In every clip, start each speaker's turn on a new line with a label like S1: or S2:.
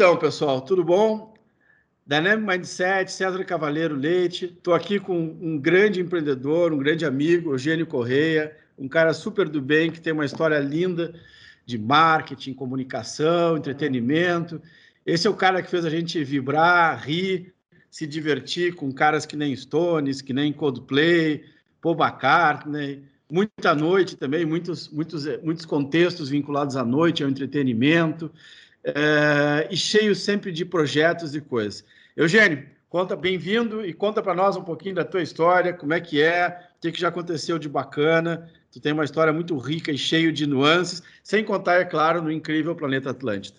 S1: Então, pessoal, tudo bom? Dynamic Mindset, César Cavaleiro Leite. Estou aqui com um grande empreendedor, um grande amigo, Eugênio Correia, um cara super do bem que tem uma história linda de marketing, comunicação, entretenimento. Esse é o cara que fez a gente vibrar, rir, se divertir com caras que nem Stones, que nem Coldplay, Paul McCartney, muita noite também, muitos, muitos, muitos contextos vinculados à noite, ao entretenimento, é, e cheio sempre de projetos e coisas. Eugênio, conta, bem-vindo e conta para nós um pouquinho da tua história, como é que é, o que, que já aconteceu de bacana. Tu tem uma história muito rica e cheio de nuances, sem contar, é claro, no incrível Planeta Atlântida.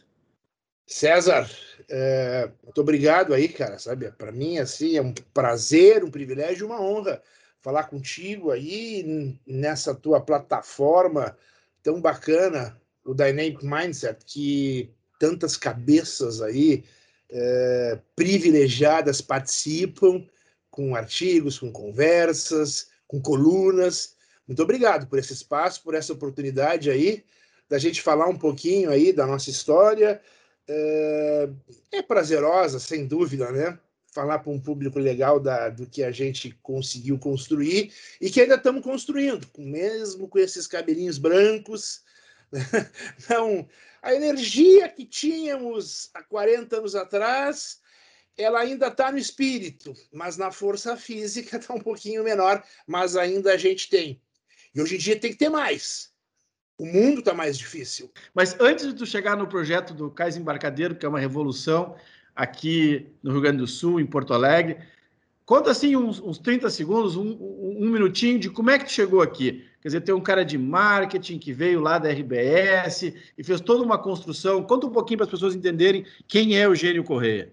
S2: César, é, muito obrigado aí, cara, sabe? Para mim, assim, é um prazer, um privilégio, uma honra falar contigo aí nessa tua plataforma tão bacana, o Dynamic Mindset, que tantas cabeças aí é, privilegiadas participam com artigos, com conversas, com colunas. Muito obrigado por esse espaço, por essa oportunidade aí da gente falar um pouquinho aí da nossa história, é, é prazerosa, sem dúvida, né? Falar para um público legal da, do que a gente conseguiu construir e que ainda estamos construindo, mesmo com esses cabelinhos brancos. Não, a energia que tínhamos há 40 anos atrás, ela ainda está no espírito, mas na força física está um pouquinho menor, mas ainda a gente tem. E hoje em dia tem que ter mais. O mundo está mais difícil.
S1: Mas antes de tu chegar no projeto do Cais Embarcadeiro, que é uma revolução aqui no Rio Grande do Sul, em Porto Alegre, conta assim uns, uns 30 segundos, um, um, minutinho de como é que tu chegou aqui. Quer dizer, tem um cara de marketing que veio lá da RBS e fez toda uma construção. Conta um pouquinho para as pessoas entenderem quem é o Gênio Correia.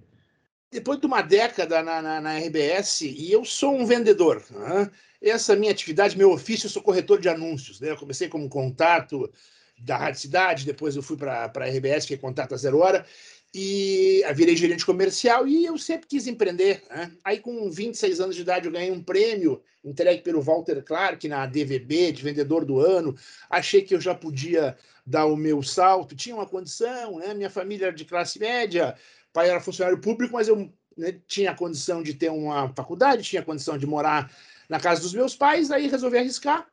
S2: Depois de uma década na, na, na RBS, e eu sou um vendedor, né? essa minha atividade, meu ofício, eu sou corretor de anúncios. Né? Eu comecei como contato da Rádio Cidade, depois eu fui para a RBS, que é contato a zero hora, e virei gerente comercial e eu sempre quis empreender. Né? Aí, com 26 anos de idade, eu ganhei um prêmio entregue pelo Walter Clark na DVB, de vendedor do ano. Achei que eu já podia dar o meu salto, tinha uma condição, né? minha família era de classe média, pai era funcionário público, mas eu né, tinha condição de ter uma faculdade, tinha condição de morar na casa dos meus pais, aí resolvi arriscar.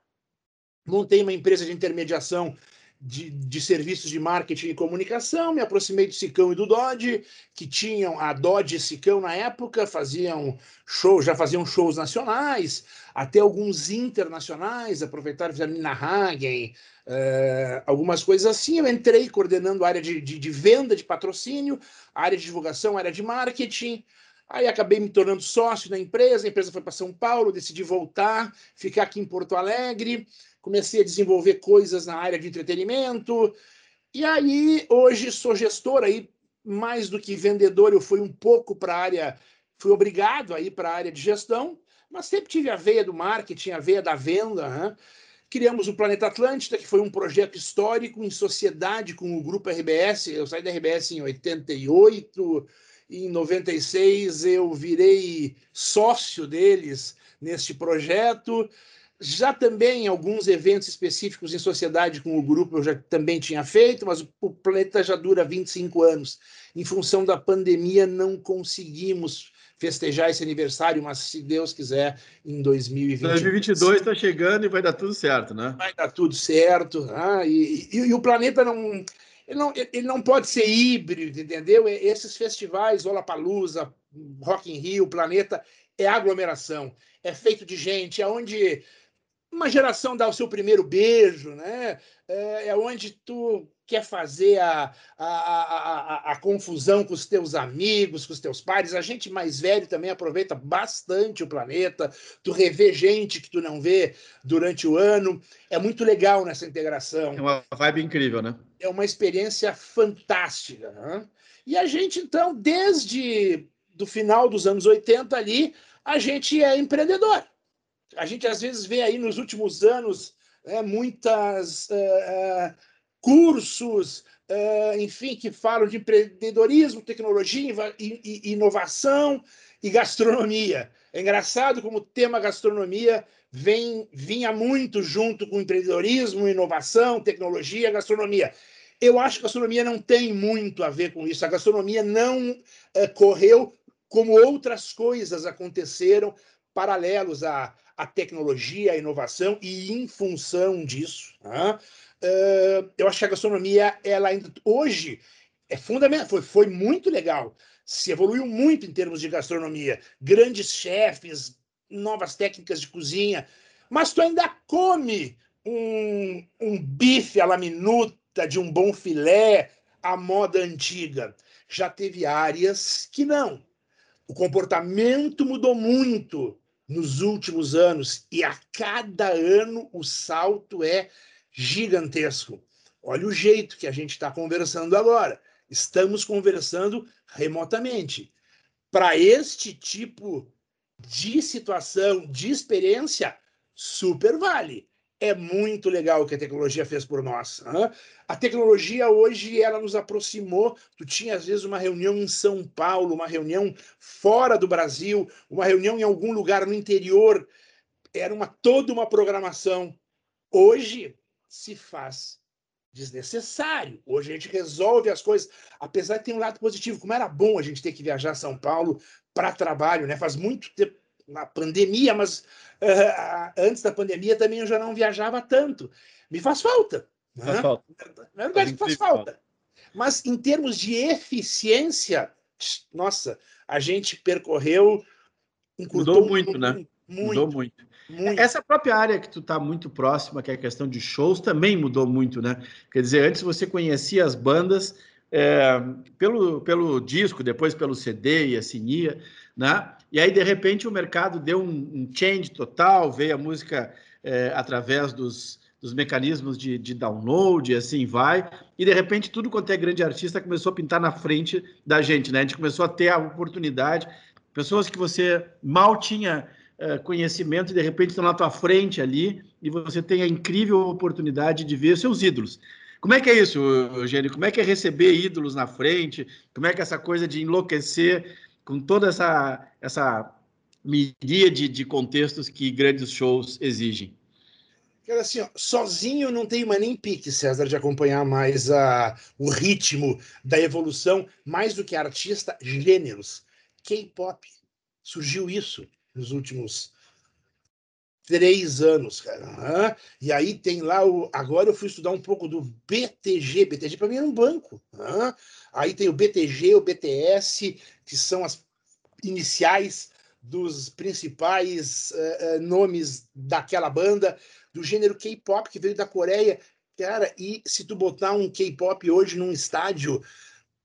S2: Montei uma empresa de intermediação de, de, serviços de marketing e comunicação, me aproximei do Sicão e do Dodge, que tinham a Dodge e Sicão na época, faziam shows, já faziam shows nacionais, até alguns internacionais, aproveitaram, fizeram Nina Hagen, uh, algumas coisas assim. Eu entrei coordenando a área de, de, de venda, de patrocínio, área de divulgação, área de marketing. Aí acabei me tornando sócio da empresa, a empresa foi para São Paulo, decidi voltar, ficar aqui em Porto Alegre, comecei a desenvolver coisas na área de entretenimento. E aí, hoje, sou gestor aí, mais do que vendedor, eu fui um pouco para a área, fui obrigado a ir para a área de gestão, mas sempre tive a veia do marketing, a veia da venda. Né? Criamos o Planeta Atlântida, que foi um projeto histórico em sociedade com o Grupo RBS. Eu saí da RBS em 88, em 96 eu virei sócio deles neste projeto. Já também alguns eventos específicos em sociedade com o grupo eu já também tinha feito, mas o planeta já dura 25 anos. Em função da pandemia, não conseguimos festejar esse aniversário, mas se Deus quiser, em 2022.
S1: 2022 está chegando e vai dar tudo certo, né?
S2: Vai dar tudo certo. Ah, e, e, e o planeta não ele não, ele não pode ser híbrido, entendeu? Esses festivais, Olapalooza, Rock in Rio, Planeta, é aglomeração, é feito de gente, é onde uma geração dá o seu primeiro beijo, né? É, é onde tu quer fazer a, a, a, a, confusão com os teus amigos, com os teus pares. A gente mais velho também aproveita bastante o planeta. Tu revê gente que tu não vê durante o ano. É muito legal nessa integração.
S1: É uma vibe incrível, né?
S2: É uma experiência fantástica. Né? E a gente, então, desde do final dos anos 80 ali, a gente é empreendedor. A gente, às vezes, vê aí nos últimos anos é, muitas... Uh, uh, cursos, uh, enfim, que falam de empreendedorismo, tecnologia, inovação e gastronomia. É engraçado como o tema gastronomia vem vinha muito junto com empreendedorismo, inovação, tecnologia, gastronomia. Eu acho que a gastronomia não tem muito a ver com isso. A gastronomia não correu como outras coisas aconteceram paralelos à, à tecnologia, à inovação, e em função disso, né? uh, eu acho que a gastronomia, ela ainda hoje é fundamental, foi, foi muito legal, se evoluiu muito em termos de gastronomia, grandes chefes, novas técnicas de cozinha, mas tu ainda come um, um bife à la minuta de um bom filé à moda antiga. Já teve áreas que não. O comportamento mudou muito nos últimos anos e a cada ano o salto é gigantesco. Olha o jeito que a gente está conversando agora. Estamos conversando remotamente. Para este tipo de situação, de experiência, super vale é muito legal o que a tecnologia fez por nós. Né? A tecnologia hoje ela nos aproximou. Tu tinha às vezes uma reunião em São Paulo, uma reunião fora do Brasil, uma reunião em algum lugar no interior. Era uma toda uma programação. Hoje se faz desnecessário. Hoje a gente resolve as coisas, apesar de ter um lado positivo. Como era bom a gente ter que viajar a São Paulo para trabalho, né? Faz muito tempo na pandemia, mas uh, antes da pandemia também eu já não viajava tanto. Me faz falta.
S1: Né? Faz falta.
S2: Na verdade, faz, faz falta. Mas em termos de eficiência, nossa, a gente percorreu.
S1: Mudou muito, né? Muito, mudou muito. muito. Essa própria área que tu está muito próxima, que é a questão de shows, também mudou muito, né? Quer dizer, antes você conhecia as bandas é, pelo, pelo disco, depois pelo CD e assim ia, né? E aí, de repente, o mercado deu um, um change total, veio a música é, através dos, dos mecanismos de, de, download e assim vai. E de repente, tudo quanto é grande artista começou a pintar na frente da gente, né? A gente começou a ter a oportunidade, pessoas que você mal tinha é, conhecimento de repente estão na tua frente ali e você tem a incrível oportunidade de ver seus ídolos. Como é que é isso, Eugênio? Como é que é receber ídolos na frente? Como é que é essa coisa de enlouquecer com toda essa, essa miríade de contextos que grandes shows exigem?
S2: Cara, assim, ó, sozinho não tenho mais nem pique, César, de acompanhar mais a, o ritmo da evolução, mais do que artista, gêneros. K-pop. Surgiu isso nos últimos três anos, cara. E aí tem lá o. Agora eu fui estudar um pouco do BTG. BTG para mim era um banco. Aí tem o BTG, o BTS, que são as iniciais dos principais uh, uh, nomes daquela banda, do gênero K-pop, que veio da Coreia. Cara, e se tu botar um K-pop hoje num estádio,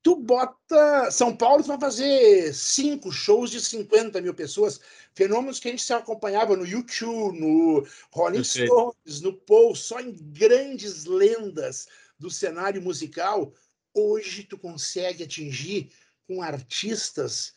S2: tu bota. São Paulo, vai fazer cinco shows de 50 mil pessoas. Fenômenos que a gente se acompanhava no YouTube, no Rolling Stones, no Paul, só em grandes lendas do cenário musical. Hoje tu consegue atingir com artistas.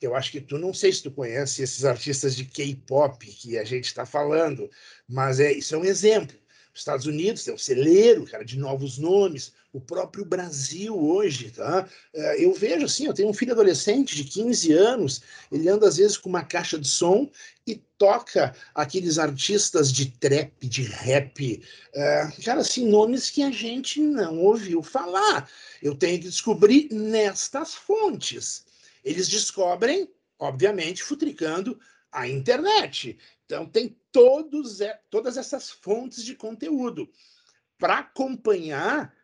S2: Eu acho que tu não sei se tu conhece esses artistas de K-pop que a gente está falando, mas é isso é um exemplo. Os Estados Unidos tem um celeiro, cara, de novos nomes. O próprio Brasil hoje, tá? É, eu vejo assim, eu tenho um filho adolescente de 15 anos, ele anda às vezes com uma caixa de som e toca aqueles artistas de trap, de rap, é, cara, assim, nomes que a gente não ouviu falar. Eu tenho que descobrir nestas fontes. Eles descobrem, obviamente, futricando a internet. Então, tem todos, todas essas fontes de conteúdo para acompanhar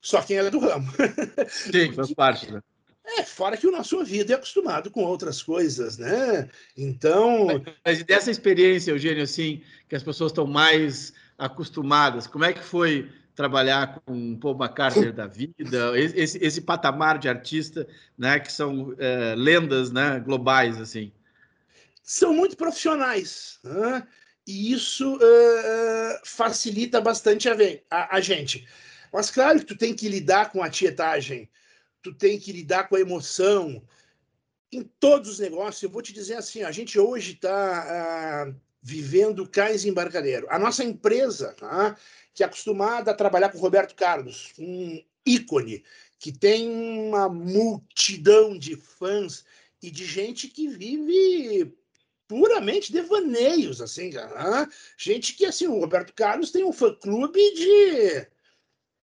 S2: só quem é do ramo.
S1: Sim, faz parte, né?
S2: É, fora que o nosso ouvido é acostumado com outras coisas, né? Então.
S1: Mas dessa experiência, Eugênio, assim, que as pessoas estão mais acostumadas, como é que foi trabalhar com Paul McCartney da vida, esse, esse patamar de artista, né, que são é, lendas, né, globais, assim?
S2: São muito profissionais. Né? E isso uh, facilita bastante a, a, a, gente. Mas claro que tu tem que lidar com a tietagem, tu tem que lidar com a emoção. Em todos os negócios, eu vou te dizer assim, a gente hoje está uh, vivendo cais embarcadeiro. A nossa empresa, tá? que é acostumada a trabalhar com Roberto Carlos, um ícone, que tem uma multidão de fãs e de gente que vive puramente devaneios, assim. Gente que, assim, o Roberto Carlos tem um fã-clube de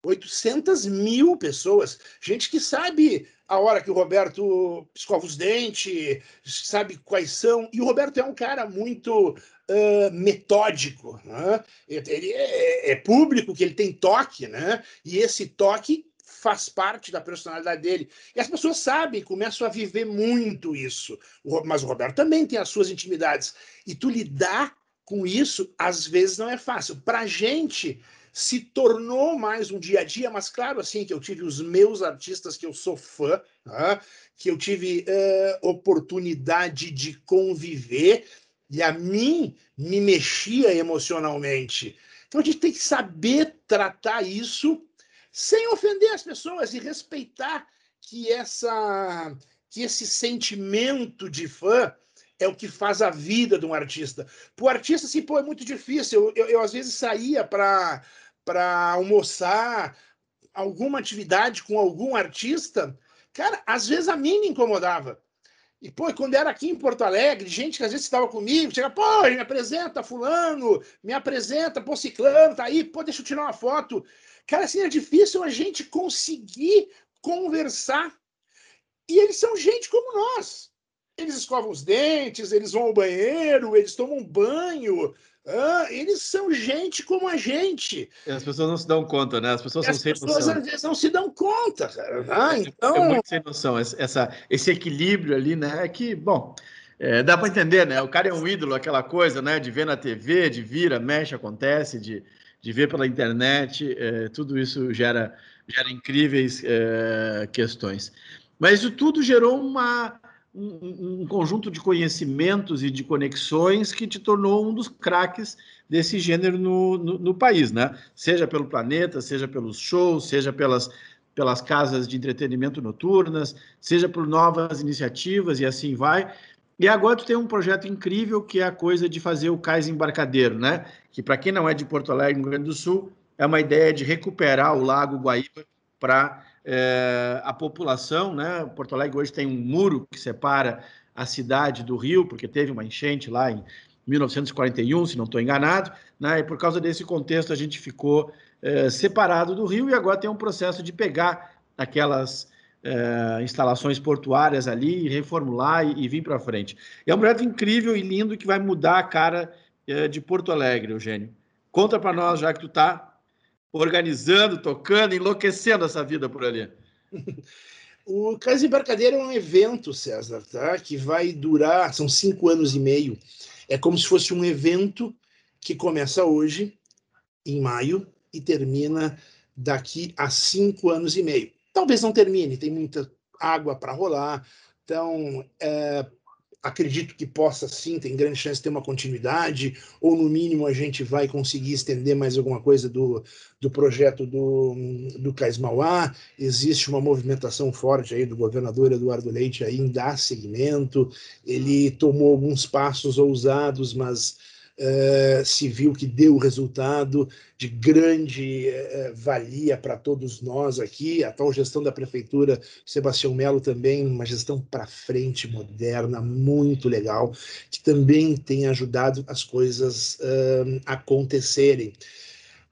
S2: 800 mil pessoas. Gente que sabe a hora que o Roberto escova os dentes, sabe quais são. E o Roberto é um cara muito uh, metódico. Né? Ele é, é, público, que ele tem toque, né? e esse toque faz parte da personalidade dele. E as pessoas sabem, começam a viver muito isso. Mas o Roberto também tem as suas intimidades. E tu lidar com isso, às vezes, não é fácil. Para gente se tornou mais um dia a dia, mas claro, assim, que eu tive os meus artistas que eu sou fã, né? que eu tive uh, oportunidade de conviver, e a mim me mexia emocionalmente. Então a gente tem que saber tratar isso sem ofender as pessoas e respeitar que essa que esse sentimento de fã é o que faz a vida de um artista. Para o artista, assim, pô, é muito difícil. Eu, eu, eu às vezes saía para almoçar, alguma atividade com algum artista, cara, às vezes a mim me incomodava. E, pô, quando era aqui em Porto Alegre, gente que às vezes estava comigo, chega, pô, me apresenta fulano, me apresenta, pô, ciclano, tá aí, pô, deixa eu tirar uma foto. Cara, assim, é difícil a gente conseguir conversar. E eles são gente como nós. Eles escovam os dentes, eles vão ao banheiro, eles tomam banho, ah, eles são gente como a gente.
S1: E as pessoas não se dão conta, né? As pessoas
S2: são
S1: sem
S2: noção. As pessoas às vezes não se dão conta, cara. Ah, então...
S1: É muito sem noção. Essa, esse equilíbrio ali, né? É que, bom, é, dá para entender, né? O cara é um ídolo, aquela coisa, né? De ver na TV, de vira, mexe, acontece, de, de ver pela internet. É, tudo isso gera, gera incríveis é, questões. Mas isso tudo gerou uma um, um, conjunto de conhecimentos e de conexões que te tornou um dos craques desse gênero no, no, no, país, né? Seja pelo planeta, seja pelos shows, seja pelas, pelas casas de entretenimento noturnas, seja por novas iniciativas e assim vai. E agora tu tem um projeto incrível que é a coisa de fazer o cais embarcadeiro, né? Que para quem não é de Porto Alegre, no Rio Grande do Sul, é uma ideia de recuperar o Lago Guaíba para é, a população, né? Porto Alegre hoje tem um muro que separa a cidade do Rio, porque teve uma enchente lá em 1941, se não estou enganado, né? E por causa desse contexto a gente ficou é, separado do Rio e agora tem um processo de pegar aquelas é, instalações portuárias ali, reformular e, e vir para frente. É um projeto incrível e lindo que vai mudar a cara é, de Porto Alegre, Eugênio. Conta para nós, já que tu está organizando, tocando, enlouquecendo essa vida por ali.
S2: O Casa Embarcadeira é um evento, César, tá? que vai durar, são cinco anos e meio. É como se fosse um evento que começa hoje, em maio, e termina daqui a cinco anos e meio. Talvez não termine, tem muita água para rolar. Então, é, acredito que possa sim, tem grande chance de ter uma continuidade, ou no mínimo a gente vai conseguir estender mais alguma coisa do, do projeto do, do Cais Mauá. Existe uma movimentação forte aí do governador Eduardo Leite aí em dar seguimento. Ele tomou alguns passos ousados, mas uh, se viu que deu resultado de grande uh, valia para todos nós aqui. A tal gestão da prefeitura, Sebastião Melo também, uma gestão para frente, moderna, muito legal, que também tem ajudado as coisas uh, acontecerem.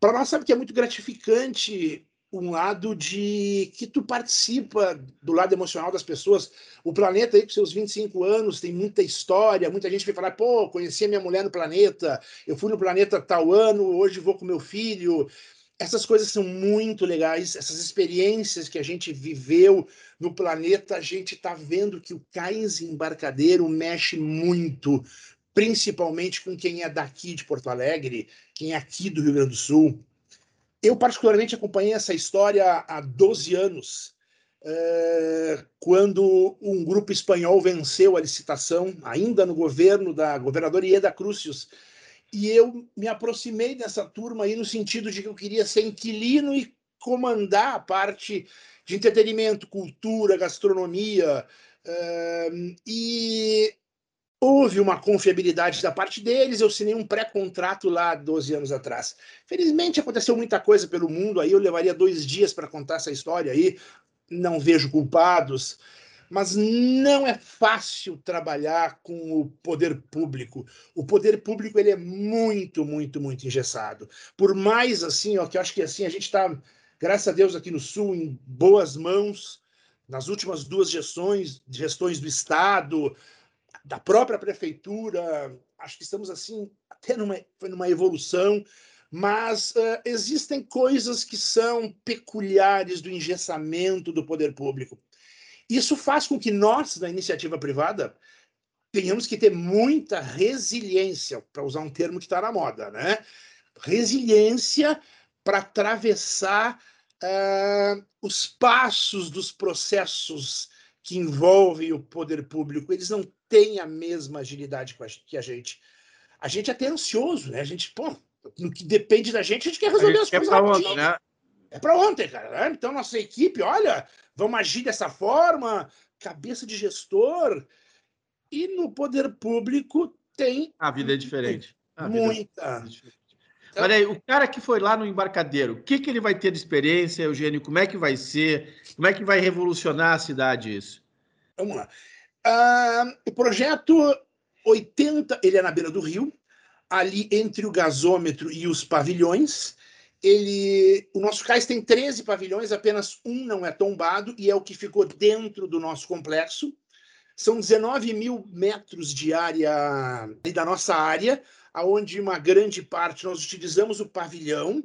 S2: Para nós, sabe que é muito gratificante um lado de que tu participa do lado emocional das pessoas. O planeta aí com seus 25 anos tem muita história, muita gente vai falar, pô, conheci a minha mulher no planeta, eu fui no planeta tal ano, hoje vou com meu filho. Essas coisas são muito legais, essas experiências que a gente viveu no planeta, a gente está vendo que o cais embarcadeiro mexe muito, principalmente com quem é daqui de Porto Alegre, quem é aqui do Rio Grande do Sul eu, particularmente, acompanhei essa história há 12 anos, é, quando um grupo espanhol venceu a licitação, ainda no governo da governadora Ieda Crucius. E eu me aproximei dessa turma aí no sentido de que eu queria ser inquilino e comandar a parte de entretenimento, cultura, gastronomia. É, e Houve uma confiabilidade da parte deles, eu assinei um pré-contrato lá 12 anos atrás. Felizmente aconteceu muita coisa pelo mundo, aí eu levaria dois dias para contar essa história aí, não vejo culpados, mas não é fácil trabalhar com o poder público. O poder público ele é muito, muito, muito engessado. Por mais assim, ó, que eu acho que assim a gente está graças a Deus aqui no Sul, em boas mãos, nas últimas duas gestões, gestões do Estado, da própria prefeitura, acho que estamos assim até numa, numa evolução, mas uh, existem coisas que são peculiares do engessamento do poder público. Isso faz com que nós, da iniciativa privada, tenhamos que ter muita resiliência, para usar um termo que está na moda, né? Resiliência para atravessar uh, os passos dos processos que envolvem o poder público. Eles não têm a mesma agilidade que a gente. A gente é até ansioso, né? A gente, pô, no que depende da gente, a gente quer resolver
S1: as
S2: coisas
S1: rapidinho. Né?
S2: É para ontem, cara. Né? Então, nossa equipe, olha, vamos agir dessa forma, cabeça de gestor. E no poder público tem.
S1: A vida é diferente.
S2: A muita. É diferente.
S1: Então, Olha aí, o cara que foi lá no embarcadero, o que, que ele vai ter de experiência, Eugênio? Como é que vai ser? Como é que vai revolucionar a cidade isso?
S2: Vamos lá. Uh, o projeto 80, ele é na beira do rio, ali entre o gasômetro e os pavilhões. Ele, o nosso cais tem 13 pavilhões, apenas um não é tombado e é o que ficou dentro do nosso complexo. São 19 mil metros de área da nossa área, aonde uma grande parte nós utilizamos o pavilhão,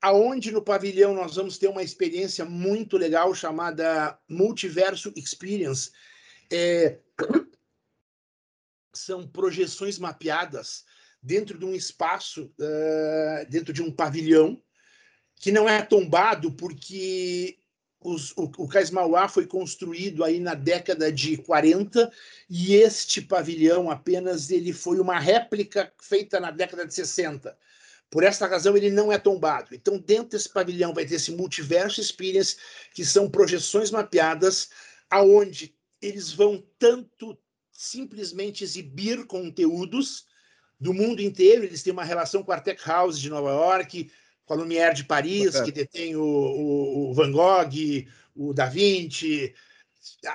S2: aonde no pavilhão nós vamos ter uma experiência muito legal chamada Multiverso Experience. É, são projeções mapeadas dentro de um espaço, uh, dentro de um pavilhão, que não é tombado porque os, o, o Cais Mauá foi construído aí na década de 40 e este pavilhão apenas ele foi uma réplica feita na década de 60. Por essa razão, ele não é tombado. Então, dentro desse pavilhão vai ter esse multiverso experience, que são projeções mapeadas, aonde eles vão tanto simplesmente exibir conteúdos do mundo inteiro. Eles têm uma relação com a Tech House de Nova York, com a Lumière de Paris, que detém o, o, o, Van Gogh, o Da Vinci.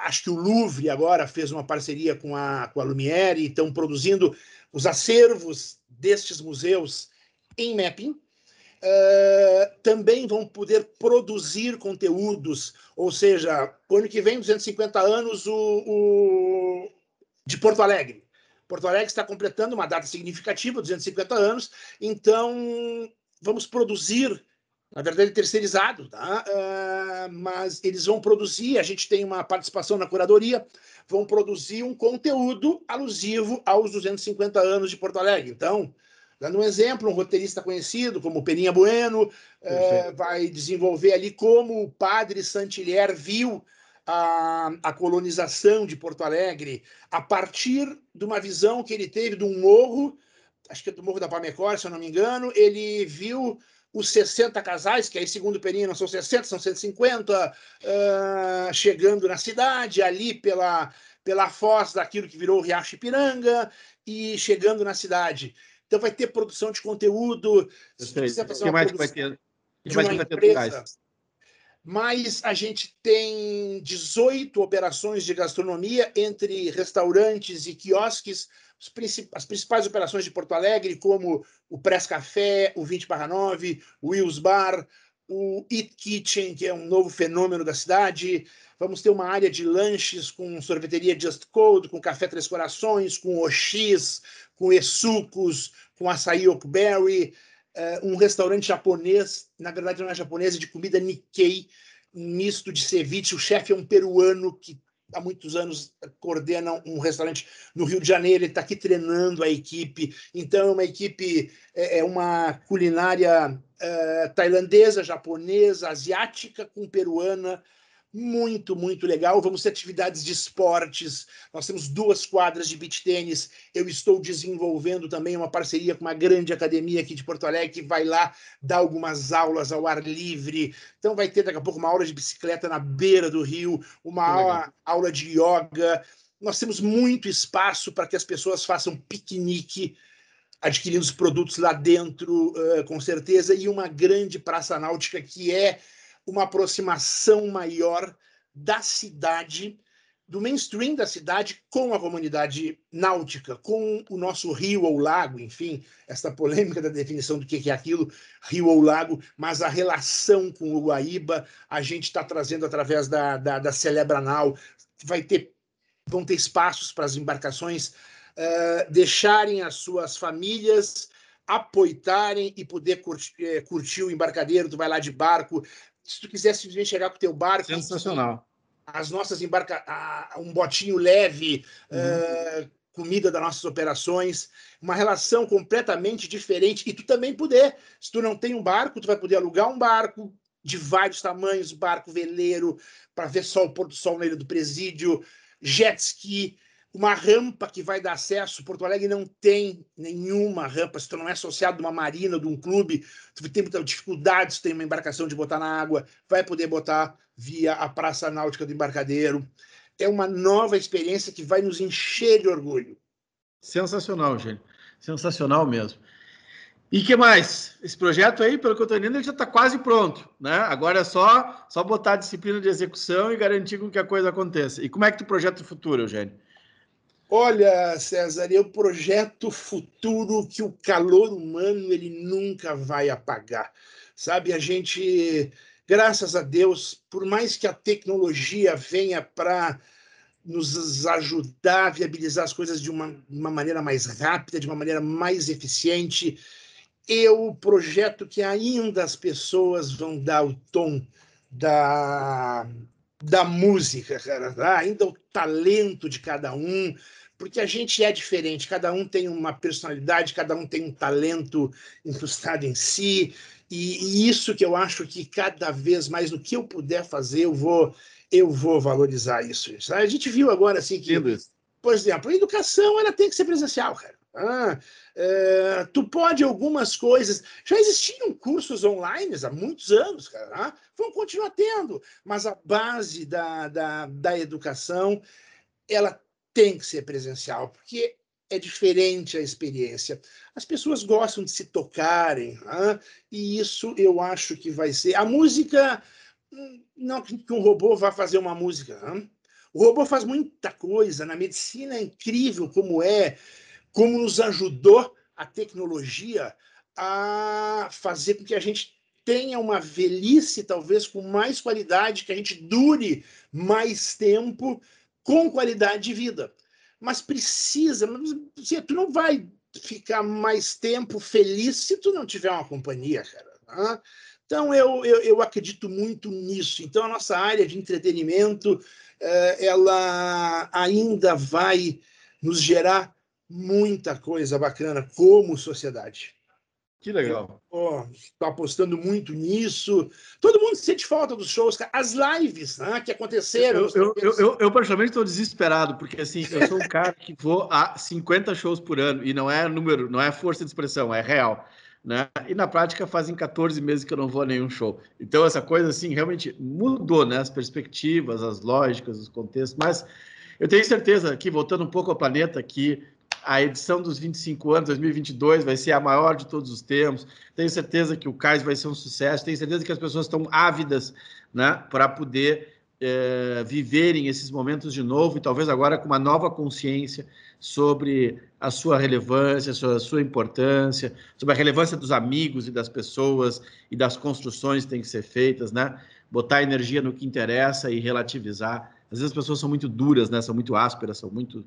S2: Acho que o Louvre agora fez uma parceria com a, com a Lumière e estão produzindo os acervos destes museus em mapping. Uh, também vão poder produzir conteúdos, ou seja, ano que vem, 250 anos o, o, de Porto Alegre. Porto Alegre está completando uma data significativa, 250 anos, então vamos produzir, na verdade, terceirizado, tá? Uh, mas eles vão produzir, a gente tem uma participação na curadoria, vão produzir um conteúdo alusivo aos 250 anos de Porto Alegre. Então, dando um exemplo, um roteirista conhecido como Peninha Bueno uh, vai desenvolver ali como o padre Santilier viu a, a, colonização de Porto Alegre a partir de uma visão que ele teve de um morro acho que é do Morro da Palmecor, se eu não me engano, ele viu os 60 casais, que aí, segundo o Peninha, não são 60, são 150, uh, chegando na cidade, ali pela, pela foz daquilo que virou o Riacho Ipiranga, e chegando na cidade. Então vai ter produção de conteúdo.
S1: Se quiser fazer uma mais produção vai ter? empresa,
S2: mas a gente tem 18 operações de gastronomia entre restaurantes e quiosques as principais operações de Porto Alegre, como o Press Café, o 20 barra 9, o Wills Bar, o Eat Kitchen, que é um novo fenômeno da cidade. Vamos ter uma área de lanches com sorveteria Just Cold, com café Três Corações, com Oxis, com Esucos, com açaí Oakberry, uh, um restaurante japonês, na verdade não é japonês, é de comida Nikkei, misto de ceviche. O chefe é um peruano que há muitos anos coordena um restaurante no Rio de Janeiro, ele está aqui treinando a equipe. Então, é uma equipe, é, é uma culinária é, tailandesa, japonesa, asiática com peruana, muito, muito legal. Vamos ter atividades de esportes. Nós temos duas quadras de beach tênis. Eu estou desenvolvendo também uma parceria com uma grande academia aqui de Porto Alegre que vai lá dar algumas aulas ao ar livre. Então vai ter daqui a pouco uma aula de bicicleta na beira do rio, uma aula, aula de yoga. Nós temos muito espaço para que as pessoas façam piquenique adquirindo os produtos lá dentro, uh, com certeza, e uma grande praça náutica que é uma aproximação maior da cidade do mainstream da cidade com a comunidade náutica, com o nosso rio ou lago, enfim, essa polêmica da definição do que é aquilo, rio ou lago, mas a relação com o Guaíba a gente está trazendo através da, da, da Celebranal, vai ter, vão ter espaços para as embarcações uh, deixarem as suas famílias apoitarem e poder curtir, é, curtir, o embarcadeiro, tu vai lá de barco. Se tu quiser simplesmente chegar com o teu barco.
S1: Sensacional.
S2: As nossas embarca... um botinho leve, uhum. uh, comida das nossas operações, uma relação completamente diferente. E tu também poder, se tu não tem um barco, tu vai poder alugar um barco de vários tamanhos, barco veleiro, para ver só o pôr do sol na ilha do presídio, jet ski, uma rampa que vai dar acesso. Porto Alegre não tem nenhuma rampa. Se tu não é associado de uma marina, de um clube, tu tem muita dificuldade se tem uma embarcação de botar na água, vai poder botar via a Praça Náutica do Embarcadeiro. É uma nova experiência que vai nos encher de orgulho.
S1: Sensacional, gente. Sensacional mesmo. E que mais? Esse projeto aí, pelo que eu estou entendendo, ele já está quase pronto, né? Agora é só, só botar a disciplina de execução e garantir que a coisa aconteça. E como é que tu projeta o futuro, Eugênio?
S2: Olha, César, o projeto futuro que o calor humano ele nunca vai apagar. Sabe, a gente, graças a Deus, por mais que a tecnologia venha para nos ajudar a viabilizar as coisas de uma, uma maneira mais rápida, de uma maneira mais eficiente, o projeto que ainda as pessoas vão dar o tom da, da música, cara. Tá? Ainda o talento de cada um, porque a gente é diferente, cada um tem uma personalidade, cada um tem um talento incrustado em si, e, e, isso que eu acho que cada vez mais no que eu puder fazer, eu vou eu vou valorizar isso. A gente viu agora assim que, por exemplo, a educação ela tem que ser presencial, cara. Ah, é, tu pode algumas coisas. Já existiam cursos online há muitos anos, cara. Ah, vão continuar tendo, mas a base da, da, da educação ela tem que ser presencial, porque é diferente a experiência. As pessoas gostam de se tocarem, né? e isso eu acho que vai ser. A música, hum, não que um robô vá fazer uma música. Né? O robô faz muita coisa. Na medicina é incrível como é, como nos ajudou a tecnologia a fazer com que a gente tenha uma velhice, talvez com mais qualidade, que a gente dure mais tempo com qualidade de vida. Mas precisa, mas, tu não vai ficar mais tempo feliz se tu não tiver uma companhia, cara. Tá? Então, eu, eu, eu, acredito muito nisso. Então, a nossa área de entretenimento, eh, ela ainda vai nos gerar muita coisa bacana como sociedade.
S1: Que legal.
S2: Estou apostando muito nisso. Todo mundo sente falta dos shows, as lives né, que aconteceram.
S1: Eu, eu, eu, eu, particularmente, estou desesperado, porque assim, eu sou um cara que vou a 50 shows por ano, e não é número, não é força de expressão, é real. Né? E na prática fazem 14 meses que eu não vou a nenhum show. Então, essa coisa assim realmente mudou, né? As perspectivas, as lógicas, os contextos, mas eu tenho certeza que, voltando um pouco ao planeta, que a edição dos 25 anos, 2022, vai ser a maior de todos os tempos. Tenho certeza que o CAIS vai ser um sucesso. Tenho certeza que as pessoas estão ávidas né, para poder é, viverem esses momentos de novo e talvez agora com uma nova consciência sobre a sua relevância, sobre a sua importância, sobre a relevância dos amigos e das pessoas e das construções que têm que ser feitas, né? Botar energia no que interessa e relativizar. Às vezes as pessoas são muito duras, né? São muito ásperas, são muito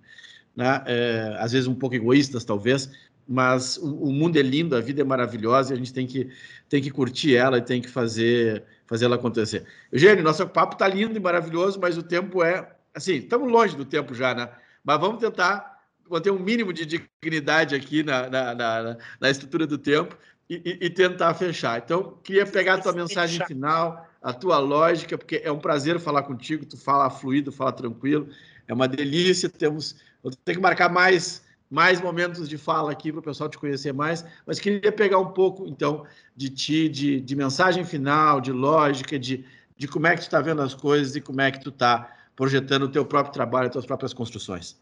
S1: né? É, às vezes um pouco egoístas, talvez, mas o, o, mundo é lindo, a vida é maravilhosa e a gente tem que, tem que curtir ela e tem que fazer, fazer ela acontecer. Eugênio, nosso papo está lindo e maravilhoso, mas o tempo é. Assim, estamos longe do tempo já, né? Mas vamos tentar manter um mínimo de dignidade aqui na, na, na, na estrutura do tempo e, e, tentar fechar. Então, queria pegar a tua mensagem final, a tua lógica, porque é um prazer falar contigo, tu fala fluido, fala tranquilo, é uma delícia, temos eu tenho que marcar mais, mais momentos de fala aqui para o pessoal te conhecer mais, mas queria pegar um pouco, então, de ti, de, de mensagem final, de lógica, de, de como é que tu está vendo as coisas e como é que tu está projetando o teu próprio trabalho, as tuas próprias construções.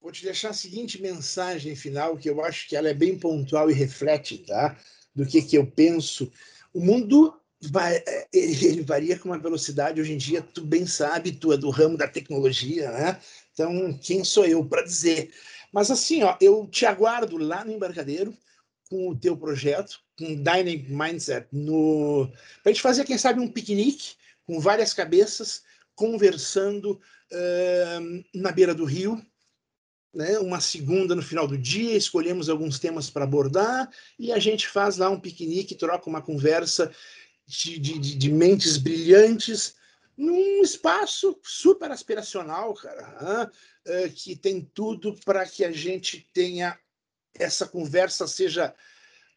S2: Vou te deixar a seguinte mensagem final, que eu acho que ela é bem pontual e reflete, tá? Do que, que eu penso. O mundo vai, é, ele varia com uma velocidade, hoje em dia, tu bem sabe, tu é do ramo da tecnologia, né? Então, quem sou eu para dizer? Mas assim, ó, eu te aguardo lá no embarcadeiro com o teu projeto, com Dynamic Mindset, no... para a gente fazer, quem sabe, um piquenique com várias cabeças, conversando uh, na beira do rio, né, uma segunda no final do dia, escolhemos alguns temas para abordar e a gente faz lá um piquenique, troca uma conversa de, de, de mentes brilhantes num espaço super aspiracional, cara, uh, que tem tudo para que a gente tenha essa conversa seja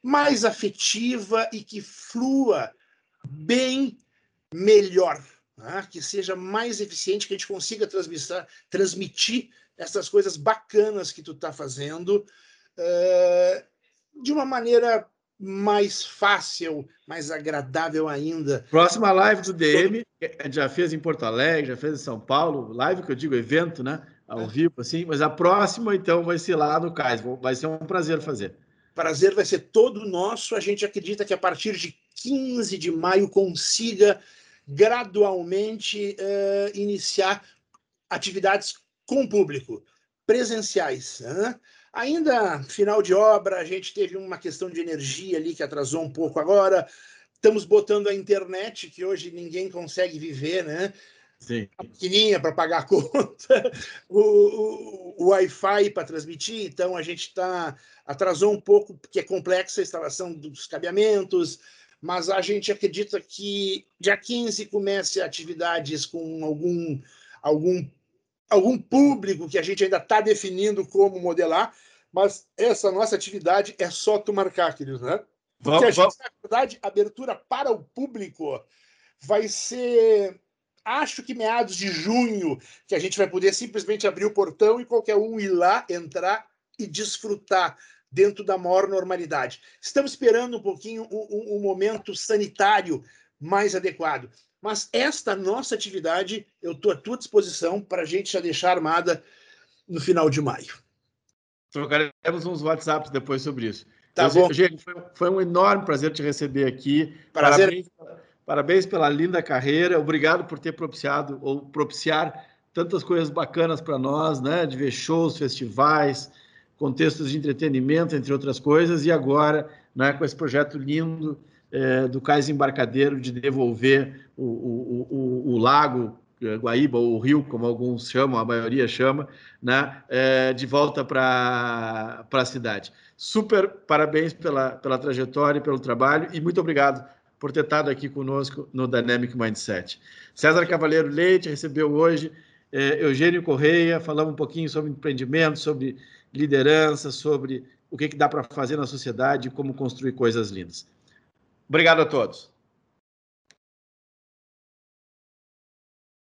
S2: mais afetiva e que flua bem melhor, né? que seja mais eficiente, que a gente consiga transmitir, transmitir essas coisas bacanas que tu está fazendo uh, de uma maneira mais fácil, mais agradável ainda.
S1: Próxima live do DM, já fez em Porto Alegre, já fez em São Paulo, live que eu digo evento, né? Ao vivo, assim, mas a próxima, então, vai ser lá no Cais. Vai ser um prazer fazer.
S2: Prazer vai ser todo nosso. A gente acredita que a partir de 15 de maio consiga gradualmente uh, iniciar atividades com o público, presenciais. Né? Ainda final de obra, a gente teve uma questão de energia ali que atrasou um pouco agora. Estamos botando a internet, que hoje ninguém consegue viver, né?
S1: Sim.
S2: A pequenininha para pagar a conta, o, o, o Wi-Fi para transmitir, então a gente está atrasou um pouco, porque é complexa a instalação dos cabeamentos, mas a gente acredita que dia 15 comece atividades com algum, algum algum público que a gente ainda está definindo como modelar, mas essa nossa atividade é só tu marcar, queridos, né? Porque a gente, na verdade, abertura para o público vai ser, acho que meados de junho, que a gente vai poder simplesmente abrir o portão e qualquer um ir lá, entrar e desfrutar dentro da maior normalidade. Estamos esperando um pouquinho um, um, um momento sanitário mais adequado. Mas esta nossa atividade, eu estou à tua disposição para a gente já deixar armada no final de maio.
S1: Trocaremos uns WhatsApps depois sobre isso.
S2: Tá bom.
S1: Gente, foi, foi, um enorme prazer te receber aqui. Prazer. Parabéns, parabéns pela linda carreira. Obrigado por ter propiciado ou propiciar tantas coisas bacanas para nós, né? De ver shows, festivais, contextos de entretenimento, entre outras coisas. E agora, né, com esse projeto lindo é, do cais embarcadeiro de devolver o, o, o, o, lago é, Guaíba, ou o rio, como alguns chamam, a maioria chama, né, é, de volta para a cidade. Super parabéns pela, pela trajetória e pelo trabalho, e muito obrigado por ter estado aqui conosco no Dynamic Mindset. César Cavaleiro Leite recebeu hoje é, Eugênio Correia, falamos um pouquinho sobre empreendimento, sobre liderança, sobre o que, que dá para fazer na sociedade e como construir coisas lindas. Obrigado a todos.